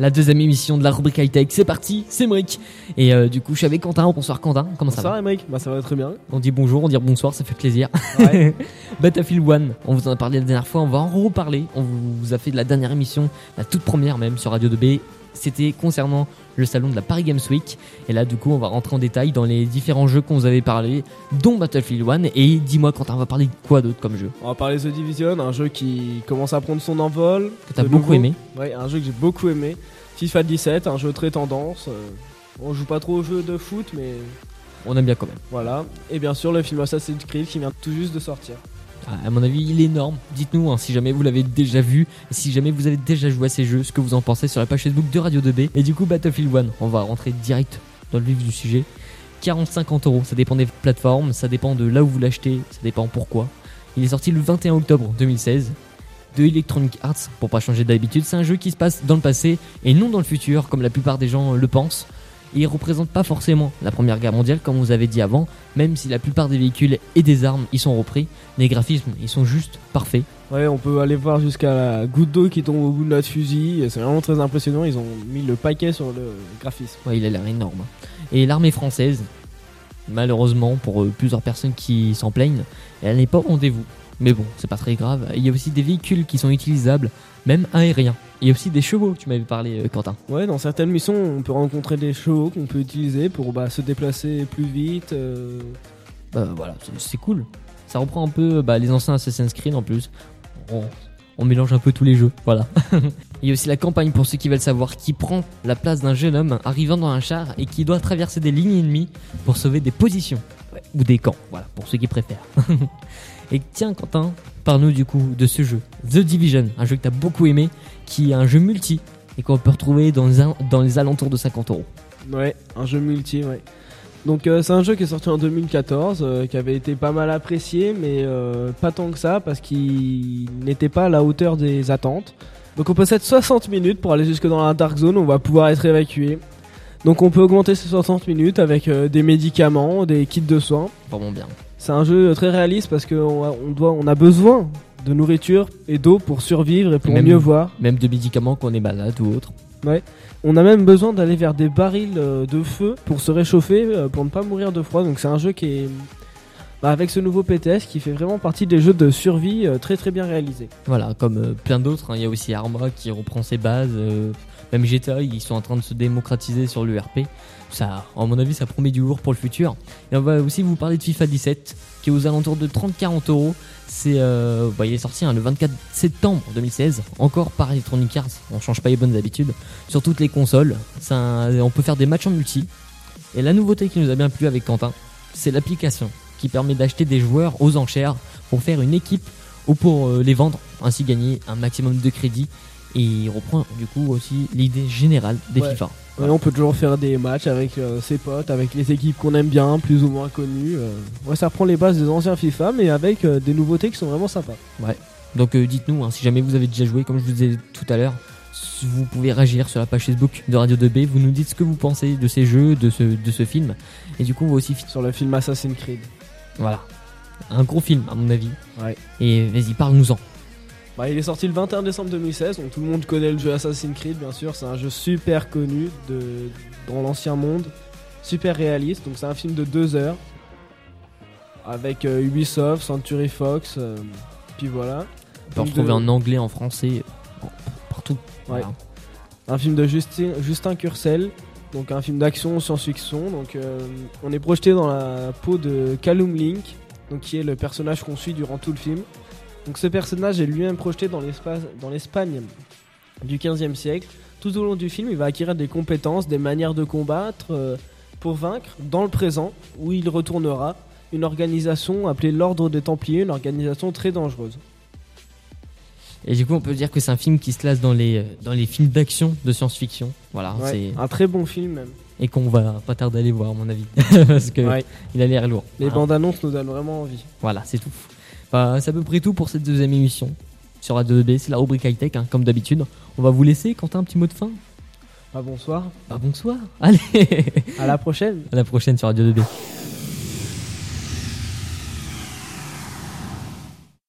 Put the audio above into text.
la deuxième émission de la rubrique high-tech. C'est parti, c'est Emric. Et euh, du coup, je suis avec Quentin. Bonsoir Quentin, comment ça Bonsoir va Emric, bah ça va très bien. On dit bonjour, on dit bonsoir, ça fait plaisir. Ouais. Battlefield 1, on vous en a parlé la dernière fois, on va en reparler. On vous a fait de la dernière émission, la toute première même sur Radio 2B. C'était concernant le salon de la Paris Games Week. Et là, du coup, on va rentrer en détail dans les différents jeux qu'on vous avait parlé, dont Battlefield 1. Et dis-moi, Quentin, on va parler de quoi d'autre comme jeu? On va parler de The Division, un jeu qui commence à prendre son envol. que t'as beaucoup nouveau. aimé Ouais, un jeu que j'ai beaucoup aimé. FIFA 17, un jeu très tendance. euh, On joue pas trop aux jeux de foot, mais On aime bien quand même. voilà. Et bien sûr, le film Assassin's Creed qui vient tout juste de sortir. Ah, À mon avis, il est énorme. Dites-nous hein, si jamais vous l'avez déjà vu, si jamais vous avez déjà joué à ces jeux, ce que vous en pensez sur la page Facebook de Radio 2B. Et du coup, Battlefield 1, on va rentrer direct dans le vif du sujet. 40-50 euros, ça dépend des plateformes, ça dépend de là où vous l'achetez, ça dépend pourquoi. Il est sorti le 21 octobre 2016 de Electronic Arts, pour pas changer d'habitude. C'est un jeu qui se passe dans le passé et non dans le futur, comme la plupart des gens le pensent. Et il représente pas forcément la première guerre mondiale, comme vous avez dit avant, même si la plupart des véhicules et des armes y sont repris. Les graphismes, ils sont juste parfaits. Ouais, on peut aller voir jusqu'à la goutte d'eau qui tombe au bout de notre fusil. C'est vraiment très impressionnant. Ils ont mis le paquet sur le graphisme. Ouais, il a l'air énorme. Et l'armée française, malheureusement, pour euh, plusieurs personnes qui s'en plaignent, elle n'est pas au rendez-vous. Mais bon, c'est pas très grave. Il y a aussi des véhicules qui sont utilisables, même aériens. Il y a aussi des chevaux, tu m'avais parlé, euh, Quentin. Ouais, dans certaines missions, on peut rencontrer des chevaux qu'on peut utiliser pour bah, se déplacer plus vite. euh, Bah voilà, c'est- c'est cool. Ça reprend un peu bah, les anciens Assassin's Creed en plus. On, on mélange un peu tous les jeux, voilà. Il y a aussi la campagne pour ceux qui veulent savoir qui prend la place d'un jeune homme arrivant dans un char et qui doit traverser des lignes ennemies pour sauver des positions. Ou des camps, voilà, pour ceux qui préfèrent. et tiens Quentin, parle-nous du coup de ce jeu, The Division, un jeu que t'as beaucoup aimé, qui est un jeu multi et qu'on peut retrouver dans les alentours de 50 euros. Ouais, un jeu multi, ouais. Donc euh, c'est un jeu qui est sorti en 2014, euh, qui avait été pas mal apprécié, mais euh, pas tant que ça, parce qu'il n'était pas à la hauteur des attentes. Donc on possède 60 minutes pour aller jusque dans la Dark Zone, on va pouvoir être évacué. Donc on peut augmenter ces 60 minutes avec euh, des médicaments, des kits de soins. Vraiment bien. C'est un jeu très réaliste parce qu'on a, on doit, on a besoin de nourriture et d'eau pour survivre et pour Même- mieux voir. Même de médicaments qu'on est malade ou autre. On a même besoin d'aller vers des barils euh, de feu pour se réchauffer, euh, pour ne pas mourir de froid. Donc c'est un jeu qui est bah, avec ce nouveau PTS qui fait vraiment partie des jeux de survie euh, très très bien réalisés. Voilà, comme euh, plein d'autres, hein. il y a aussi Arma qui reprend ses bases, euh, même GTA, ils sont en train de se démocratiser sur l'URP. Ça, à mon avis, ça promet du lourd pour le futur. Et on va aussi vous parler de FIFA 17, qui est aux alentours de 30-40 euros. C'est, euh, bah, il est sorti hein, le 24 septembre 2016, encore par Electronic Arts. On change pas les bonnes habitudes sur toutes les consoles. On peut faire des matchs en multi. Et la nouveauté qui nous a bien plu avec Quentin, c'est l'application qui permet d'acheter des joueurs aux enchères pour faire une équipe ou pour euh, les vendre, ainsi gagner un maximum de crédits. Et il reprend du coup aussi l'idée générale des Ouais. FIFA. Ouais, on peut toujours faire des matchs avec euh, ses potes, avec les équipes qu'on aime bien, plus ou moins connues. euh. Ouais, ça reprend les bases des anciens FIFA, mais avec euh, des nouveautés qui sont vraiment sympas. Donc euh, dites-nous hein, si jamais vous avez déjà joué, comme je vous disais tout à l'heure, vous pouvez réagir sur la page Facebook de Radio 2B, vous nous dites ce que vous pensez de ces jeux, de ce, de ce film. Et du coup, on va aussi... Sur le film Assassin's Creed. Voilà. Un gros film à mon avis. Ouais. Et vas-y, parle-nous-en. Bah, il est sorti le 21 décembre 2016, donc tout le monde connaît le jeu Assassin's Creed, bien sûr. C'est un jeu super connu de, dans l'ancien monde, super réaliste. Donc c'est un film de deux heures avec euh, Ubisoft, Century Fox, euh, puis voilà. On peut retrouver de- en anglais, en français, partout. Voilà. Un film de Justin, Justin Curcel, donc un film d'action science-fiction. Donc euh, on est projeté dans la peau de Callum Link, donc qui est le personnage qu'on suit durant tout le film. Donc ce personnage est lui-même projeté dans l'espace- dans l'Espagne du 15e siècle. Tout au long du film, il va acquérir des compétences, des manières de combattre euh, pour vaincre dans le présent, où il retournera une organisation appelée l'Ordre des Templiers, une organisation très dangereuse. Et du coup, on peut dire que c'est un film qui se classe dans les, dans les films d'action de science-fiction. Voilà. Ouais, c'est un très bon film même. Et qu'on va pas tarder à aller voir, à mon avis. Parce que Ouais. il a l'air lourd. Les Voilà. bandes annonces nous donnent vraiment envie. Voilà, c'est tout. Bah, c'est à peu près tout pour cette deuxième émission sur Radio 2B. C'est la rubrique high-tech, hein, comme d'habitude. On va vous laisser. Quentin, un petit mot de fin Ah, bonsoir, Bah, bonsoir. Allez, à la prochaine. à la prochaine sur Radio 2B.